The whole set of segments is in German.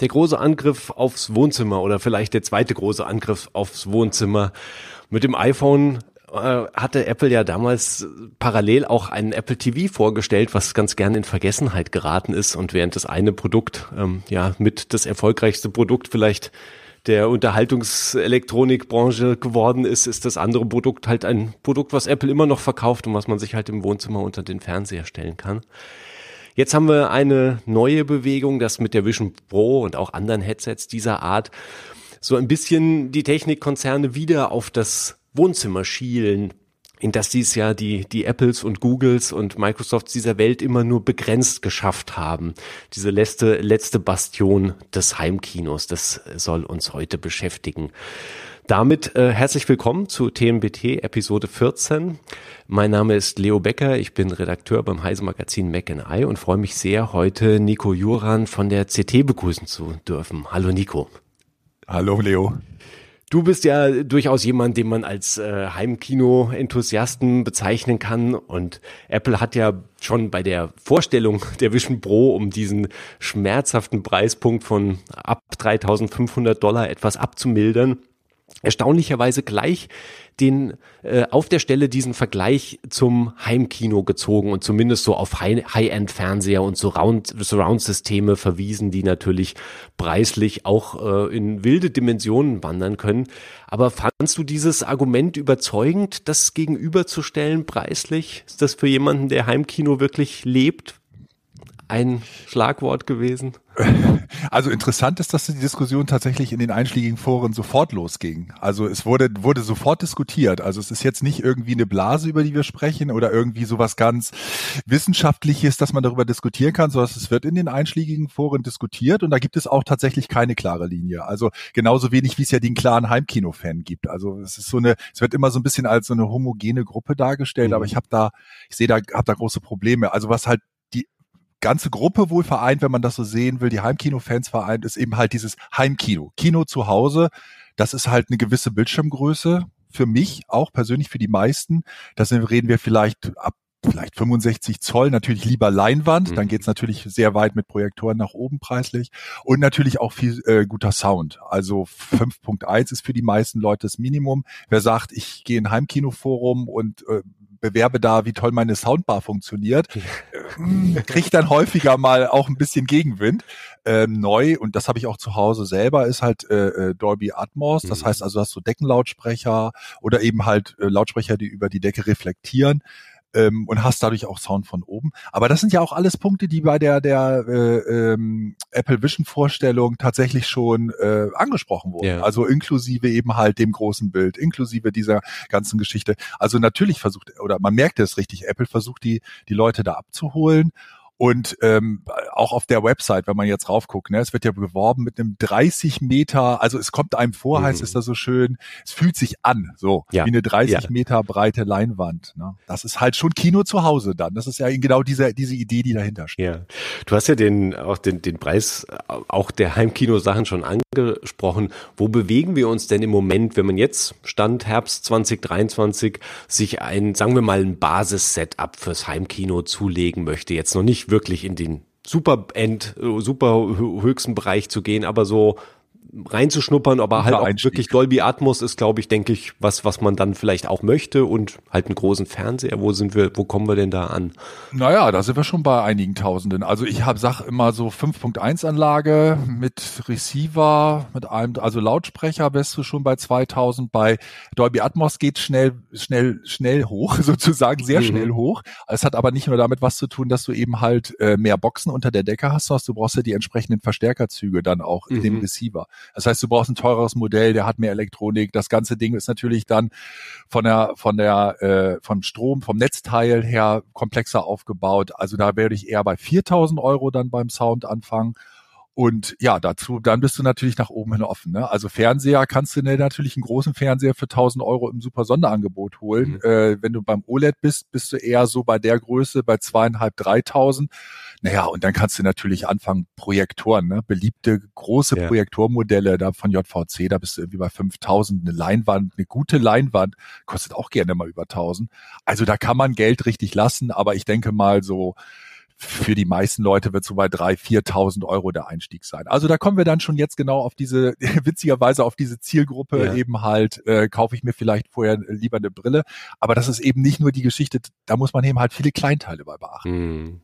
Der große Angriff aufs Wohnzimmer oder vielleicht der zweite große Angriff aufs Wohnzimmer. Mit dem iPhone äh, hatte Apple ja damals parallel auch einen Apple TV vorgestellt, was ganz gern in Vergessenheit geraten ist und während das eine Produkt ähm, ja mit das erfolgreichste Produkt vielleicht der Unterhaltungselektronikbranche geworden ist, ist das andere Produkt halt ein Produkt, was Apple immer noch verkauft und was man sich halt im Wohnzimmer unter den Fernseher stellen kann. Jetzt haben wir eine neue Bewegung, das mit der Vision Pro und auch anderen Headsets dieser Art so ein bisschen die Technikkonzerne wieder auf das Wohnzimmer schielen, in das dies ja die, die Apples und Googles und Microsofts dieser Welt immer nur begrenzt geschafft haben. Diese letzte, letzte Bastion des Heimkinos, das soll uns heute beschäftigen. Damit äh, herzlich willkommen zu TMBT Episode 14. Mein Name ist Leo Becker, ich bin Redakteur beim Heise Magazin Mac and I und freue mich sehr, heute Nico Juran von der CT begrüßen zu dürfen. Hallo Nico. Hallo Leo. Du bist ja durchaus jemand, den man als äh, Heimkino-Enthusiasten bezeichnen kann. Und Apple hat ja schon bei der Vorstellung der Vision Pro, um diesen schmerzhaften Preispunkt von ab 3500 Dollar etwas abzumildern, erstaunlicherweise gleich den äh, auf der Stelle diesen Vergleich zum Heimkino gezogen und zumindest so auf High-End-Fernseher und Surround-Systeme verwiesen, die natürlich preislich auch äh, in wilde Dimensionen wandern können. Aber fandst du dieses Argument überzeugend, das gegenüberzustellen preislich? Ist das für jemanden, der Heimkino wirklich lebt, ein Schlagwort gewesen? Also interessant ist, dass die Diskussion tatsächlich in den einschlägigen Foren sofort losging. Also es wurde, wurde sofort diskutiert. Also es ist jetzt nicht irgendwie eine Blase, über die wir sprechen oder irgendwie sowas ganz Wissenschaftliches, dass man darüber diskutieren kann, sondern es wird in den einschlägigen Foren diskutiert und da gibt es auch tatsächlich keine klare Linie. Also genauso wenig, wie es ja den klaren Heimkino-Fan gibt. Also es ist so eine, es wird immer so ein bisschen als so eine homogene Gruppe dargestellt, mhm. aber ich habe da, ich sehe da, habe da große Probleme. Also was halt ganze Gruppe wohl vereint, wenn man das so sehen will, die Heimkino-Fans vereint, ist eben halt dieses Heimkino. Kino zu Hause, das ist halt eine gewisse Bildschirmgröße. Für mich, auch persönlich für die meisten. Da reden wir vielleicht ab vielleicht 65 Zoll, natürlich lieber Leinwand, mhm. dann geht's natürlich sehr weit mit Projektoren nach oben preislich und natürlich auch viel äh, guter Sound. Also 5.1 ist für die meisten Leute das Minimum. Wer sagt, ich gehe in ein Heimkinoforum und äh, bewerbe da, wie toll meine Soundbar funktioniert, äh, kriege dann häufiger mal auch ein bisschen Gegenwind. Ähm, neu, und das habe ich auch zu Hause selber, ist halt äh, äh Dolby Atmos. Das mhm. heißt also, hast du Deckenlautsprecher oder eben halt äh, Lautsprecher, die über die Decke reflektieren ähm, und hast dadurch auch Sound von oben. Aber das sind ja auch alles Punkte, die bei der der äh, ähm, Apple Vision Vorstellung tatsächlich schon äh, angesprochen wurden. Ja. Also inklusive eben halt dem großen Bild, inklusive dieser ganzen Geschichte. Also natürlich versucht oder man merkt es richtig, Apple versucht die die Leute da abzuholen und ähm, auch auf der Website, wenn man jetzt raufguckt, ne, es wird ja beworben mit einem 30 Meter, also es kommt einem vor, mhm. heißt es da so schön, es fühlt sich an, so ja. wie eine 30 ja. Meter breite Leinwand. Ne? Das ist halt schon Kino zu Hause dann. Das ist ja genau diese, diese Idee, die dahinter steht. Ja. Du hast ja den, auch den, den Preis auch der Heimkino-Sachen schon angesprochen. Wo bewegen wir uns denn im Moment, wenn man jetzt Stand Herbst 2023 sich ein, sagen wir mal, ein Basis-Setup fürs Heimkino zulegen möchte? Jetzt noch nicht wirklich in den super End, super höchsten Bereich zu gehen, aber so reinzuschnuppern, aber halt auch wirklich Dolby Atmos ist, glaube ich, denke ich, was, was man dann vielleicht auch möchte und halt einen großen Fernseher. Wo sind wir, wo kommen wir denn da an? Naja, da sind wir schon bei einigen Tausenden. Also ich habe, sag immer so 5.1 Anlage mit Receiver, mit einem, also Lautsprecher bist du schon bei 2000. Bei Dolby Atmos geht schnell, schnell, schnell hoch, sozusagen sehr mhm. schnell hoch. Es hat aber nicht nur damit was zu tun, dass du eben halt äh, mehr Boxen unter der Decke hast, sondern du brauchst ja die entsprechenden Verstärkerzüge dann auch mhm. in dem mhm. Receiver. Das heißt, du brauchst ein teureres Modell, der hat mehr Elektronik. Das ganze Ding ist natürlich dann von der, von der, äh, vom Strom, vom Netzteil her komplexer aufgebaut. Also da werde ich eher bei 4000 Euro dann beim Sound anfangen. Und ja, dazu, dann bist du natürlich nach oben hin offen. Ne? Also Fernseher kannst du natürlich einen großen Fernseher für 1000 Euro im super Sonderangebot holen. Mhm. Äh, wenn du beim OLED bist, bist du eher so bei der Größe bei zweieinhalb, dreitausend. Naja, und dann kannst du natürlich anfangen, Projektoren, ne? beliebte große ja. Projektormodelle da von JVC, da bist du irgendwie bei 5000. Eine Leinwand, eine gute Leinwand, kostet auch gerne mal über 1000. Also da kann man Geld richtig lassen, aber ich denke mal so für die meisten Leute wird so bei drei, 4.000 Euro der Einstieg sein. Also da kommen wir dann schon jetzt genau auf diese, witzigerweise auf diese Zielgruppe ja. eben halt, äh, kaufe ich mir vielleicht vorher lieber eine Brille. Aber das ist eben nicht nur die Geschichte, da muss man eben halt viele Kleinteile bei beachten. Hm.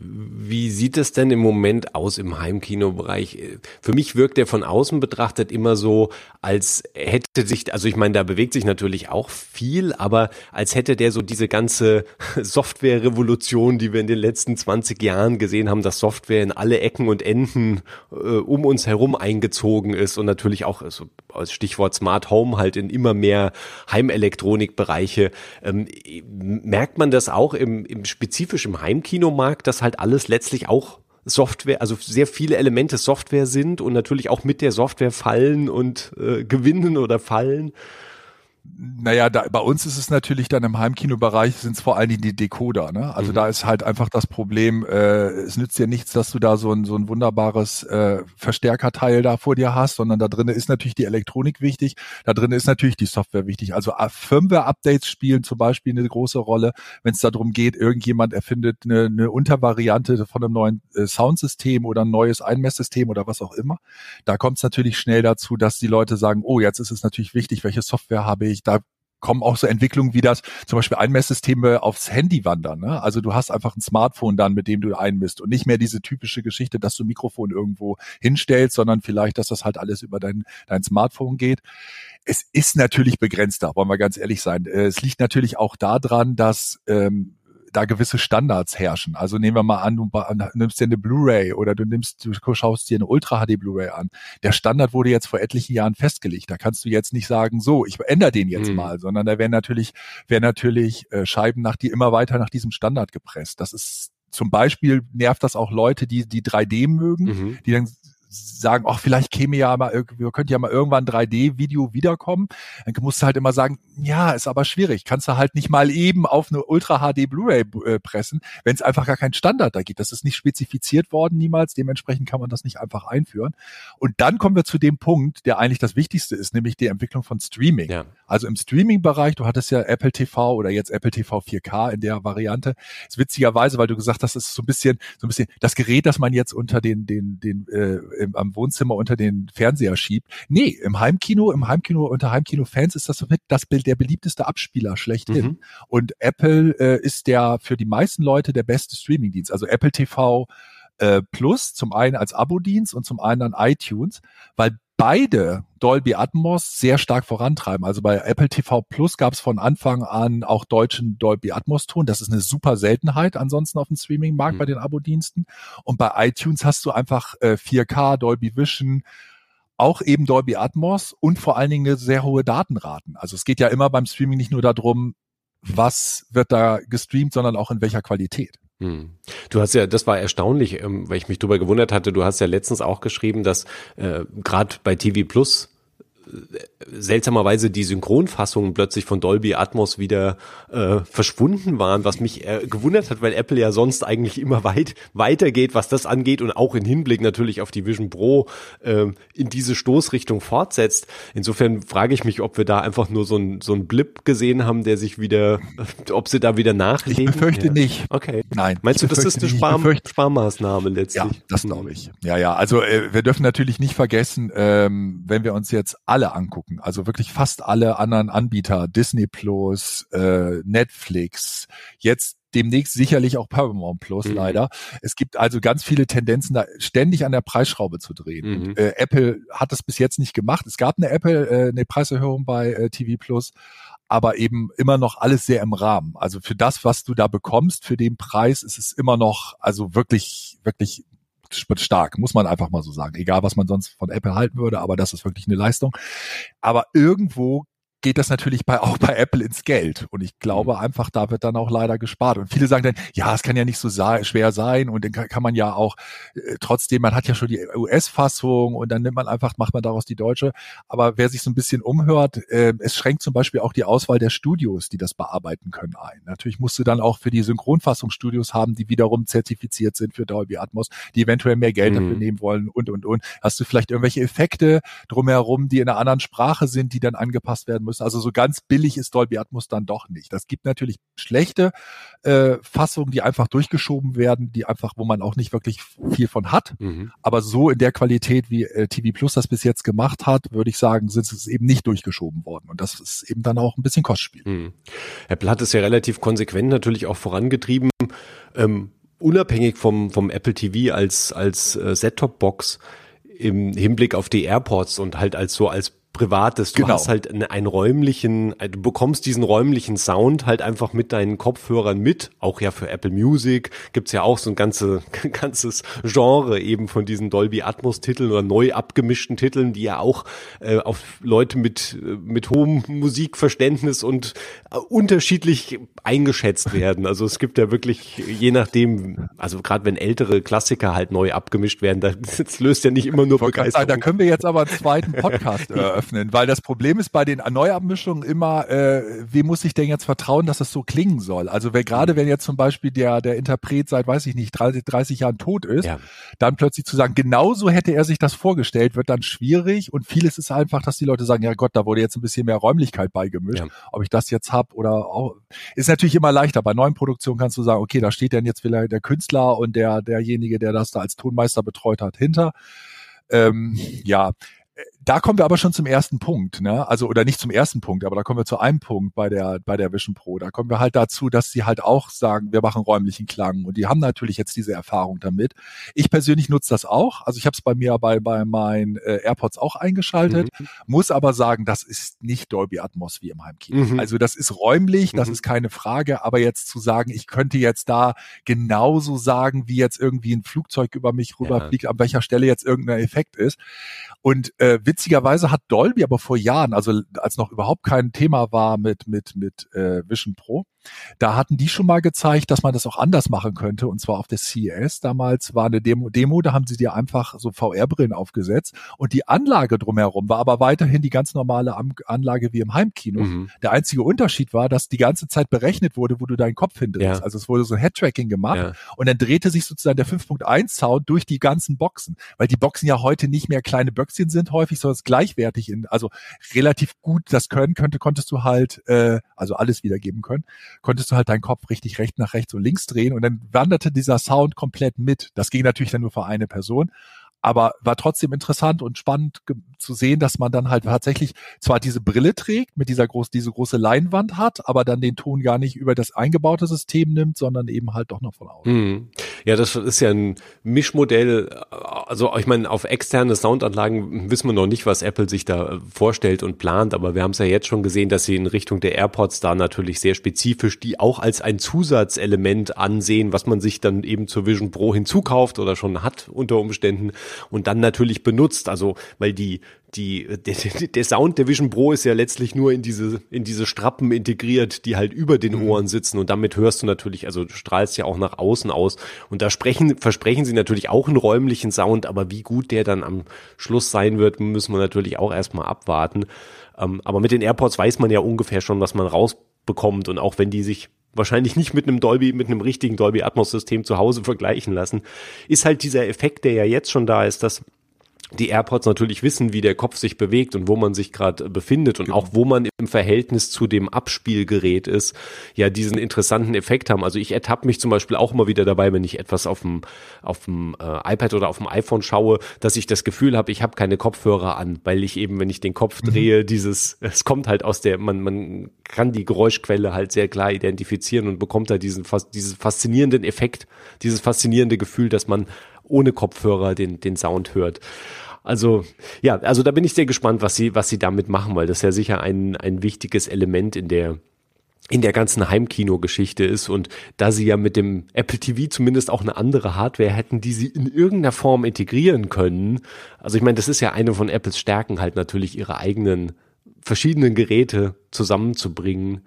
Wie sieht es denn im Moment aus im Heimkinobereich? Für mich wirkt der von außen betrachtet immer so, als hätte sich, also ich meine, da bewegt sich natürlich auch viel, aber als hätte der so diese ganze Software-Revolution, die wir in den letzten 20 Jahren gesehen haben, dass Software in alle Ecken und Enden äh, um uns herum eingezogen ist und natürlich auch also als Stichwort Smart Home halt in immer mehr Heimelektronikbereiche. Ähm, merkt man das auch im, im spezifisch im Heimkinomarkt, dass halt alles letztlich auch Software, also sehr viele Elemente Software sind und natürlich auch mit der Software fallen und äh, gewinnen oder fallen. Naja, da, bei uns ist es natürlich dann im Heimkinobereich sind es vor allen Dingen die Decoder. Ne? Also mhm. da ist halt einfach das Problem, äh, es nützt dir nichts, dass du da so ein, so ein wunderbares äh, Verstärkerteil da vor dir hast, sondern da drin ist natürlich die Elektronik wichtig, da drin ist natürlich die Software wichtig. Also äh, Firmware-Updates spielen zum Beispiel eine große Rolle, wenn es darum geht, irgendjemand erfindet eine, eine Untervariante von einem neuen äh, Soundsystem oder ein neues Einmesssystem oder was auch immer. Da kommt es natürlich schnell dazu, dass die Leute sagen, oh, jetzt ist es natürlich wichtig, welche Software habe ich, da kommen auch so Entwicklungen wie das, zum Beispiel Einmesssysteme aufs Handy wandern. Ne? Also du hast einfach ein Smartphone dann, mit dem du einmisst und nicht mehr diese typische Geschichte, dass du ein Mikrofon irgendwo hinstellst, sondern vielleicht, dass das halt alles über dein, dein Smartphone geht. Es ist natürlich begrenzter, wollen wir ganz ehrlich sein. Äh, es liegt natürlich auch daran, dass ähm, da gewisse Standards herrschen. Also nehmen wir mal an, du nimmst dir eine Blu-ray oder du nimmst, du schaust dir eine Ultra HD Blu-ray an. Der Standard wurde jetzt vor etlichen Jahren festgelegt. Da kannst du jetzt nicht sagen, so, ich ändere den jetzt mhm. mal, sondern da werden natürlich, werden natürlich äh, Scheiben nach die immer weiter nach diesem Standard gepresst. Das ist zum Beispiel nervt das auch Leute, die die 3D mögen, mhm. die dann sagen, ach, vielleicht käme ja mal, wir könnte ja mal irgendwann 3D-Video wiederkommen. Dann musst du halt immer sagen, ja, ist aber schwierig. Kannst du halt nicht mal eben auf eine Ultra HD Blu-ray äh, pressen, wenn es einfach gar keinen Standard da gibt. Das ist nicht spezifiziert worden niemals. Dementsprechend kann man das nicht einfach einführen. Und dann kommen wir zu dem Punkt, der eigentlich das Wichtigste ist, nämlich die Entwicklung von Streaming. Ja. Also im Streaming-Bereich, du hattest ja Apple TV oder jetzt Apple TV 4K in der Variante. Ist witzigerweise, weil du gesagt hast, das ist so ein bisschen, so ein bisschen das Gerät, das man jetzt unter den, den, den äh, im, am Wohnzimmer unter den Fernseher schiebt. Nee, im Heimkino, im Heimkino unter Heimkino-Fans ist das mit das Bild der beliebteste Abspieler schlechthin. Mhm. Und Apple äh, ist der für die meisten Leute der beste Streamingdienst. Also Apple TV äh, Plus, zum einen als Abo-Dienst und zum anderen iTunes, weil beide Dolby Atmos sehr stark vorantreiben. Also bei Apple TV Plus gab es von Anfang an auch deutschen Dolby Atmos Ton. Das ist eine super Seltenheit ansonsten auf dem Streaming-Markt mhm. bei den Abo-Diensten. Und bei iTunes hast du einfach äh, 4K, Dolby Vision, auch eben Dolby Atmos und vor allen Dingen eine sehr hohe Datenraten. Also es geht ja immer beim Streaming nicht nur darum, was wird da gestreamt, sondern auch in welcher Qualität. Hm. Du hast ja, das war erstaunlich, ähm, weil ich mich darüber gewundert hatte, du hast ja letztens auch geschrieben, dass äh, gerade bei TV Plus seltsamerweise die Synchronfassungen plötzlich von Dolby Atmos wieder äh, verschwunden waren, was mich äh, gewundert hat, weil Apple ja sonst eigentlich immer weit weitergeht, was das angeht und auch in Hinblick natürlich auf die Vision Pro äh, in diese Stoßrichtung fortsetzt. Insofern frage ich mich, ob wir da einfach nur so ein so ein Blip gesehen haben, der sich wieder, ob sie da wieder nachlegen. Ich befürchte ja. nicht. Okay. Nein. Meinst du, das ist eine Spar Sparmaßnahme letztlich? Ja, das glaube ich. Ja, ja. Also äh, wir dürfen natürlich nicht vergessen, ähm, wenn wir uns jetzt alle angucken, also wirklich fast alle anderen Anbieter, Disney Plus, äh, Netflix, jetzt demnächst sicherlich auch Paramount Plus mhm. leider. Es gibt also ganz viele Tendenzen, da ständig an der Preisschraube zu drehen. Mhm. Äh, Apple hat das bis jetzt nicht gemacht. Es gab eine Apple, äh, eine Preiserhöhung bei äh, TV Plus, aber eben immer noch alles sehr im Rahmen. Also für das, was du da bekommst, für den Preis ist es immer noch, also wirklich, wirklich stark, muss man einfach mal so sagen. Egal, was man sonst von Apple halten würde, aber das ist wirklich eine Leistung. Aber irgendwo geht das natürlich bei, auch bei Apple ins Geld. Und ich glaube mhm. einfach, da wird dann auch leider gespart. Und viele sagen dann, ja, es kann ja nicht so schwer sein und dann kann, man ja auch äh, trotzdem, man hat ja schon die US-Fassung und dann nimmt man einfach, macht man daraus die deutsche. Aber wer sich so ein bisschen umhört, äh, es schränkt zum Beispiel auch die Auswahl der Studios, die das bearbeiten können, ein. Natürlich musst du dann auch für die Synchronfassung Studios haben, die wiederum zertifiziert sind für Dolby Atmos, die eventuell mehr Geld mhm. dafür nehmen wollen und, und, und. Hast du vielleicht irgendwelche Effekte drumherum, die in einer anderen Sprache sind, die dann angepasst werden müssen. Also so ganz billig ist Dolby Atmos dann doch nicht. Das gibt natürlich schlechte äh, Fassungen, die einfach durchgeschoben werden, die einfach, wo man auch nicht wirklich viel von hat. Mhm. Aber so in der Qualität, wie äh, TV Plus das bis jetzt gemacht hat, würde ich sagen, sind es eben nicht durchgeschoben worden. Und das ist eben dann auch ein bisschen Kostspiel. Mhm. Apple hat es ja relativ konsequent natürlich auch vorangetrieben. Ähm, unabhängig vom, vom Apple TV als, als äh, Set-Top-Box im Hinblick auf die AirPods und halt als so als Privates. Du genau. hast halt einen, einen räumlichen, du bekommst diesen räumlichen Sound halt einfach mit deinen Kopfhörern mit. Auch ja für Apple Music gibt's ja auch so ein ganze, ganzes Genre eben von diesen Dolby Atmos Titeln oder neu abgemischten Titeln, die ja auch äh, auf Leute mit, mit hohem Musikverständnis und äh, unterschiedlich eingeschätzt werden. Also es gibt ja wirklich, je nachdem, also gerade wenn ältere Klassiker halt neu abgemischt werden, das löst ja nicht immer nur Begeisterung. Da können wir jetzt aber einen zweiten Podcast eröffnen öffnen, weil das Problem ist bei den Neuabmischungen immer, äh, wie muss ich denn jetzt vertrauen, dass es so klingen soll? Also wer, gerade wenn jetzt zum Beispiel der, der Interpret seit, weiß ich nicht, 30, 30 Jahren tot ist, ja. dann plötzlich zu sagen, genauso hätte er sich das vorgestellt, wird dann schwierig und vieles ist einfach, dass die Leute sagen, ja Gott, da wurde jetzt ein bisschen mehr Räumlichkeit beigemischt. Ja. Ob ich das jetzt hab oder auch, ist natürlich immer leichter. Bei neuen Produktionen kannst du sagen, okay, da steht dann jetzt vielleicht der Künstler und der, derjenige, der das da als Tonmeister betreut hat, hinter. Ähm, ja, da kommen wir aber schon zum ersten Punkt, ne? Also oder nicht zum ersten Punkt, aber da kommen wir zu einem Punkt bei der bei der Vision Pro. Da kommen wir halt dazu, dass sie halt auch sagen, wir machen räumlichen Klang und die haben natürlich jetzt diese Erfahrung damit. Ich persönlich nutze das auch, also ich habe es bei mir bei bei meinen äh, AirPods auch eingeschaltet, mhm. muss aber sagen, das ist nicht Dolby Atmos wie im Heimkino. Mhm. Also das ist räumlich, das mhm. ist keine Frage, aber jetzt zu sagen, ich könnte jetzt da genauso sagen, wie jetzt irgendwie ein Flugzeug über mich rüberfliegt, ja. an welcher Stelle jetzt irgendein Effekt ist und äh, witzigerweise hat Dolby aber vor Jahren, also als noch überhaupt kein Thema war mit mit mit äh, Vision Pro, da hatten die schon mal gezeigt, dass man das auch anders machen könnte. Und zwar auf der CES damals war eine Demo, Demo da haben sie dir einfach so VR-Brillen aufgesetzt und die Anlage drumherum war aber weiterhin die ganz normale Anlage wie im Heimkino. Mhm. Der einzige Unterschied war, dass die ganze Zeit berechnet wurde, wo du deinen Kopf hindrehst. Ja. Also es wurde so ein Head-Tracking gemacht ja. und dann drehte sich sozusagen der 5.1 Sound durch die ganzen Boxen, weil die Boxen ja heute nicht mehr kleine Böckchen sind häufig, sondern es gleichwertig in, also relativ gut das können könnte, konntest du halt, äh, also alles wiedergeben können konntest du halt deinen Kopf richtig rechts nach rechts und links drehen und dann wanderte dieser Sound komplett mit. Das ging natürlich dann nur für eine Person aber war trotzdem interessant und spannend zu sehen, dass man dann halt tatsächlich zwar diese Brille trägt, mit dieser groß, diese große Leinwand hat, aber dann den Ton gar nicht über das eingebaute System nimmt, sondern eben halt doch noch von außen. Mhm. Ja, das ist ja ein Mischmodell. Also ich meine, auf externe Soundanlagen wissen wir noch nicht, was Apple sich da vorstellt und plant, aber wir haben es ja jetzt schon gesehen, dass sie in Richtung der AirPods da natürlich sehr spezifisch die auch als ein Zusatzelement ansehen, was man sich dann eben zur Vision Pro hinzukauft oder schon hat unter Umständen und dann natürlich benutzt. Also, weil die, die, der, der Sound der Vision Pro ist ja letztlich nur in diese, in diese Strappen integriert, die halt über den mhm. Ohren sitzen und damit hörst du natürlich, also du strahlst ja auch nach außen aus und da sprechen, versprechen sie natürlich auch einen räumlichen Sound, aber wie gut der dann am Schluss sein wird, müssen wir natürlich auch erstmal abwarten. Ähm, aber mit den AirPods weiß man ja ungefähr schon, was man rausbekommt und auch wenn die sich wahrscheinlich nicht mit einem Dolby, mit einem richtigen Dolby Atmos System zu Hause vergleichen lassen, ist halt dieser Effekt, der ja jetzt schon da ist, dass die AirPods natürlich wissen, wie der Kopf sich bewegt und wo man sich gerade befindet und genau. auch wo man im Verhältnis zu dem Abspielgerät ist, ja diesen interessanten Effekt haben. Also ich ertappe mich zum Beispiel auch immer wieder dabei, wenn ich etwas auf dem auf dem äh, iPad oder auf dem iPhone schaue, dass ich das Gefühl habe, ich habe keine Kopfhörer an, weil ich eben, wenn ich den Kopf mhm. drehe, dieses, es kommt halt aus der, man man kann die Geräuschquelle halt sehr klar identifizieren und bekommt da diesen dieses faszinierenden Effekt, dieses faszinierende Gefühl, dass man ohne Kopfhörer den, den Sound hört. Also ja, also da bin ich sehr gespannt, was sie, was sie damit machen, weil das ja sicher ein, ein wichtiges Element in der in der ganzen Heimkino-Geschichte ist und da sie ja mit dem Apple TV zumindest auch eine andere Hardware hätten, die sie in irgendeiner Form integrieren können. Also ich meine, das ist ja eine von Apples Stärken halt natürlich ihre eigenen verschiedenen Geräte zusammenzubringen.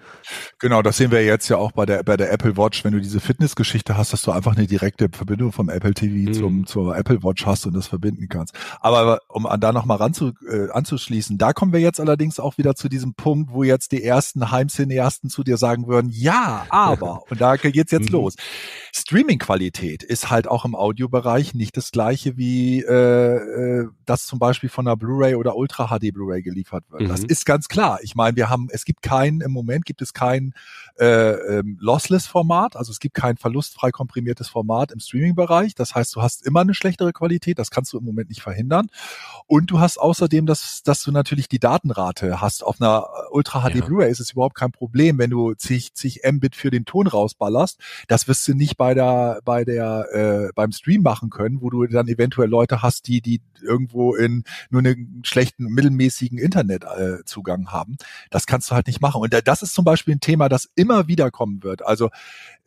Genau, das sehen wir jetzt ja auch bei der bei der Apple Watch, wenn du diese Fitnessgeschichte hast, dass du einfach eine direkte Verbindung vom Apple TV mhm. zum zur Apple Watch hast und das verbinden kannst. Aber um an da noch mal ran zu, äh, anzuschließen, da kommen wir jetzt allerdings auch wieder zu diesem Punkt, wo jetzt die ersten Heimcineasten zu dir sagen würden, ja, aber und da geht's jetzt mhm. los. Streaming-Qualität ist halt auch im Audiobereich nicht das gleiche wie äh, äh, das zum Beispiel von einer Blu-ray oder Ultra HD Blu-ray geliefert wird. Mhm. Das ist ist ganz klar. Ich meine, wir haben, es gibt kein, im Moment gibt es kein äh, ähm, Lossless-Format, also es gibt kein verlustfrei komprimiertes Format im Streaming-Bereich. Das heißt, du hast immer eine schlechtere Qualität, das kannst du im Moment nicht verhindern. Und du hast außerdem, dass, dass du natürlich die Datenrate hast. Auf einer Ultra HD ja. Blu-ray ist es überhaupt kein Problem, wenn du zig, zig Mbit für den Ton rausballerst. Das wirst du nicht bei der, bei der, äh, beim Stream machen können, wo du dann eventuell Leute hast, die, die irgendwo in nur einen schlechten, mittelmäßigen Internetzugang äh, haben. Das kannst du halt nicht machen. Und das ist zum Beispiel ein Thema, das immer wieder kommen wird. Also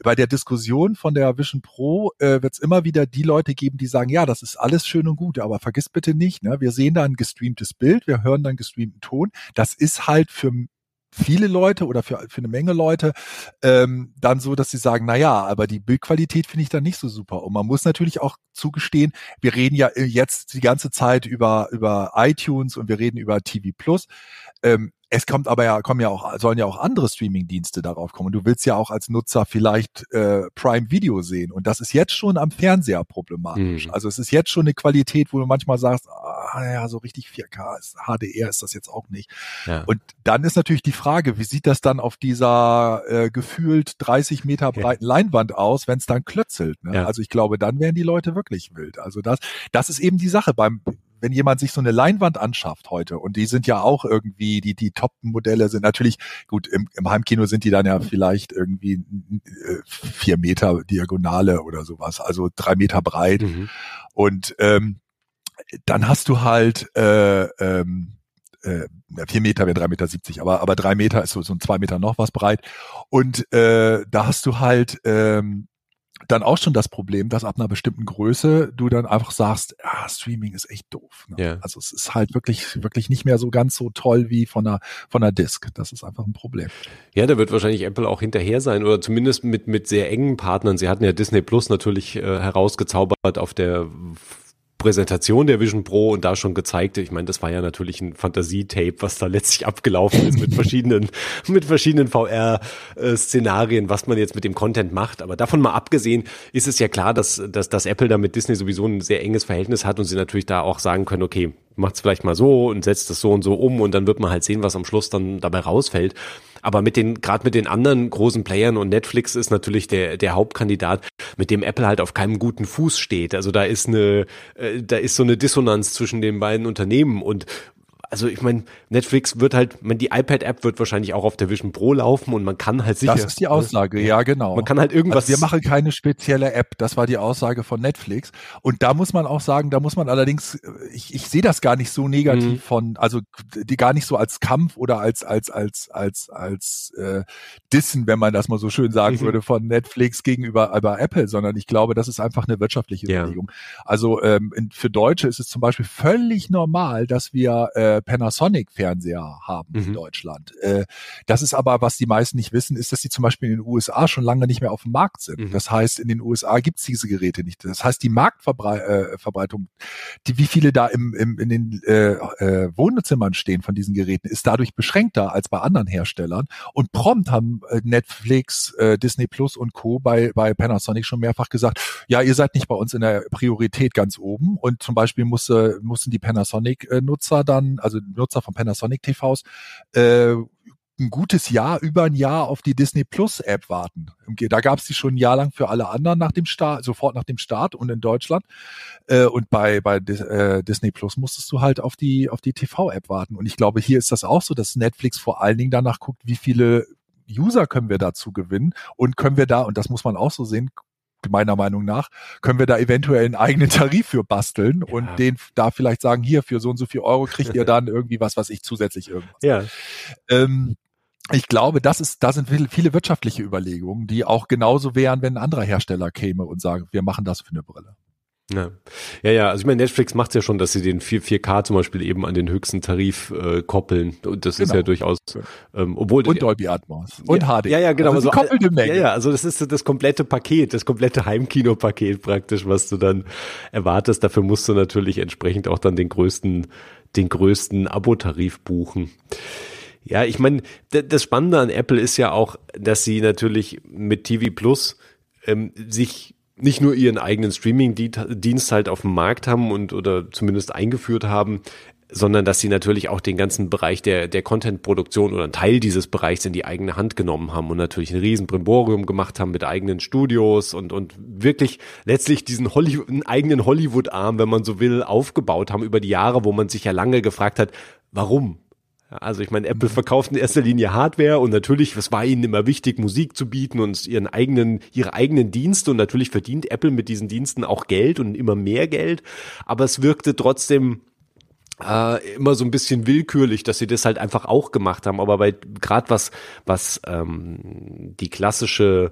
bei der Diskussion von der Vision Pro äh, wird es immer wieder die Leute geben, die sagen, ja, das ist alles schön und gut, aber vergiss bitte nicht, ne, wir sehen da ein gestreamtes Bild, wir hören dann gestreamten Ton. Das ist halt für viele Leute oder für, für eine Menge Leute ähm, dann so, dass sie sagen, na ja, aber die Bildqualität finde ich dann nicht so super. Und man muss natürlich auch zugestehen, wir reden ja jetzt die ganze Zeit über, über iTunes und wir reden über TV Plus. Ähm, es kommt aber ja, kommen ja auch, sollen ja auch andere Streaming-Dienste darauf kommen. Du willst ja auch als Nutzer vielleicht äh, Prime Video sehen. Und das ist jetzt schon am Fernseher problematisch. Mhm. Also es ist jetzt schon eine Qualität, wo du manchmal sagst, ah, ja, so richtig 4K ist, HDR ist das jetzt auch nicht. Ja. Und dann ist natürlich die Frage, wie sieht das dann auf dieser äh, gefühlt 30 Meter breiten ja. Leinwand aus, wenn es dann klötzelt? Ne? Ja. Also ich glaube, dann wären die Leute wirklich wild. Also das, das ist eben die Sache beim wenn jemand sich so eine Leinwand anschafft heute und die sind ja auch irgendwie, die, die Top-Modelle sind natürlich, gut, im, im Heimkino sind die dann ja vielleicht irgendwie äh, vier Meter Diagonale oder sowas, also drei Meter breit. Mhm. Und ähm, dann hast du halt äh, ähm, äh, vier Meter wäre drei Meter, siebzig, aber aber drei Meter ist so, so ein zwei Meter noch was breit. Und äh, da hast du halt ähm, dann auch schon das Problem, dass ab einer bestimmten Größe du dann einfach sagst, ah, Streaming ist echt doof. Ne? Ja. Also es ist halt wirklich, wirklich nicht mehr so ganz so toll wie von einer, von einer Disk. Das ist einfach ein Problem. Ja, da wird wahrscheinlich Apple auch hinterher sein oder zumindest mit, mit sehr engen Partnern. Sie hatten ja Disney Plus natürlich äh, herausgezaubert auf der Präsentation der Vision Pro und da schon gezeigt, ich meine, das war ja natürlich ein Fantasietape, was da letztlich abgelaufen ist mit verschiedenen, mit verschiedenen VR-Szenarien, was man jetzt mit dem Content macht. Aber davon mal abgesehen, ist es ja klar, dass, dass, dass Apple da mit Disney sowieso ein sehr enges Verhältnis hat und sie natürlich da auch sagen können, okay, macht es vielleicht mal so und setzt es so und so um und dann wird man halt sehen, was am Schluss dann dabei rausfällt. Aber mit den, gerade mit den anderen großen Playern und Netflix ist natürlich der, der Hauptkandidat, mit dem Apple halt auf keinem guten Fuß steht. Also da ist eine, äh, da ist so eine Dissonanz zwischen den beiden Unternehmen und also ich meine, Netflix wird halt, man, die iPad-App wird wahrscheinlich auch auf der Vision Pro laufen und man kann halt sicher. Das ist die Aussage, ja, genau. Man kann halt irgendwas. Also wir machen keine spezielle App, das war die Aussage von Netflix. Und da muss man auch sagen, da muss man allerdings, ich, ich sehe das gar nicht so negativ mhm. von, also die gar nicht so als Kampf oder als, als, als, als, als äh, Dissen, wenn man das mal so schön sagen mhm. würde, von Netflix gegenüber über Apple, sondern ich glaube, das ist einfach eine wirtschaftliche ja. Überlegung. Also ähm, für Deutsche ist es zum Beispiel völlig normal, dass wir äh, Panasonic-Fernseher haben mhm. in Deutschland. Äh, das ist aber, was die meisten nicht wissen, ist, dass die zum Beispiel in den USA schon lange nicht mehr auf dem Markt sind. Mhm. Das heißt, in den USA gibt es diese Geräte nicht. Das heißt, die Marktverbreitung, äh, die, wie viele da im, im, in den äh, äh, Wohnzimmern stehen von diesen Geräten, ist dadurch beschränkter als bei anderen Herstellern. Und prompt haben äh, Netflix, äh, Disney Plus und Co. bei, bei Panasonic schon mehrfach gesagt, ja, ihr seid nicht bei uns in der Priorität ganz oben. Und zum Beispiel musste, mussten die Panasonic-Nutzer dann, also Nutzer von Panasonic TVs, äh, ein gutes Jahr, über ein Jahr auf die Disney Plus App warten. Da gab es die schon ein Jahr lang für alle anderen nach dem Start, sofort nach dem Start und in Deutschland. Äh, und bei, bei äh, Disney Plus musstest du halt auf die, auf die TV-App warten. Und ich glaube, hier ist das auch so, dass Netflix vor allen Dingen danach guckt, wie viele User können wir dazu gewinnen und können wir da, und das muss man auch so sehen, meiner Meinung nach, können wir da eventuell einen eigenen Tarif für basteln ja. und den da vielleicht sagen, hier für so und so viel Euro kriegt ihr dann irgendwie was, was ich zusätzlich irgendwas. Ja. Ähm, ich glaube, das ist, da sind viele wirtschaftliche Überlegungen, die auch genauso wären, wenn ein anderer Hersteller käme und sagt, wir machen das für eine Brille. Ja. ja, ja, also ich meine, Netflix macht es ja schon, dass sie den 4, 4K zum Beispiel eben an den höchsten Tarif äh, koppeln. Und das genau. ist ja durchaus, ähm, obwohl. Und Dolby Atmos. Und ja, HD. Ja, ja, genau. Also, also. Ja, ja, also das ist das komplette Paket, das komplette Heimkino-Paket praktisch, was du dann erwartest. Dafür musst du natürlich entsprechend auch dann den größten, den größten Abo-Tarif buchen. Ja, ich meine, das Spannende an Apple ist ja auch, dass sie natürlich mit TV Plus ähm, sich nicht nur ihren eigenen Streaming-Dienst halt auf dem Markt haben und oder zumindest eingeführt haben, sondern dass sie natürlich auch den ganzen Bereich der, der Content-Produktion oder einen Teil dieses Bereichs in die eigene Hand genommen haben und natürlich ein riesen Brimborium gemacht haben mit eigenen Studios und, und wirklich letztlich diesen Hollywood, einen eigenen Hollywood-Arm, wenn man so will, aufgebaut haben über die Jahre, wo man sich ja lange gefragt hat, warum? Also ich meine, Apple verkauft in erster Linie Hardware und natürlich, es war ihnen immer wichtig, Musik zu bieten und ihren eigenen, ihre eigenen Dienste. Und natürlich verdient Apple mit diesen Diensten auch Geld und immer mehr Geld, aber es wirkte trotzdem äh, immer so ein bisschen willkürlich, dass sie das halt einfach auch gemacht haben. Aber bei gerade was was ähm, die klassische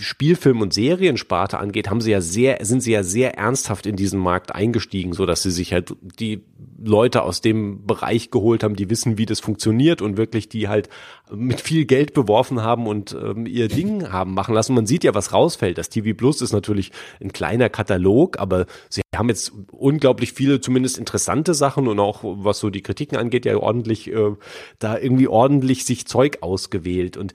Spielfilm- und Seriensparte angeht, haben sie ja sehr sind sie ja sehr ernsthaft in diesen Markt eingestiegen, so dass sie sich halt die Leute aus dem Bereich geholt haben, die wissen, wie das funktioniert und wirklich die halt mit viel Geld beworfen haben und ähm, ihr Ding haben machen lassen. Man sieht ja, was rausfällt. Das TV Plus ist natürlich ein kleiner Katalog, aber sie haben jetzt unglaublich viele, zumindest interessante Sachen und auch was so die Kritiken angeht, ja ordentlich äh, da irgendwie ordentlich sich Zeug ausgewählt. Und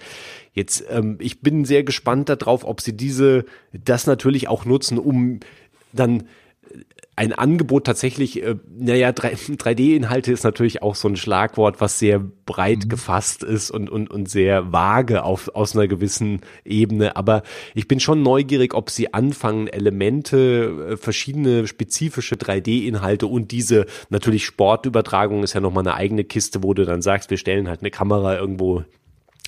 jetzt, ähm, ich bin sehr gespannt darauf, ob sie diese das natürlich auch nutzen, um dann ein Angebot tatsächlich, äh, naja, 3D-Inhalte ist natürlich auch so ein Schlagwort, was sehr breit mhm. gefasst ist und, und, und sehr vage auf, aus einer gewissen Ebene. Aber ich bin schon neugierig, ob sie anfangen, Elemente, äh, verschiedene spezifische 3D-Inhalte und diese natürlich Sportübertragung ist ja nochmal eine eigene Kiste, wo du dann sagst, wir stellen halt eine Kamera irgendwo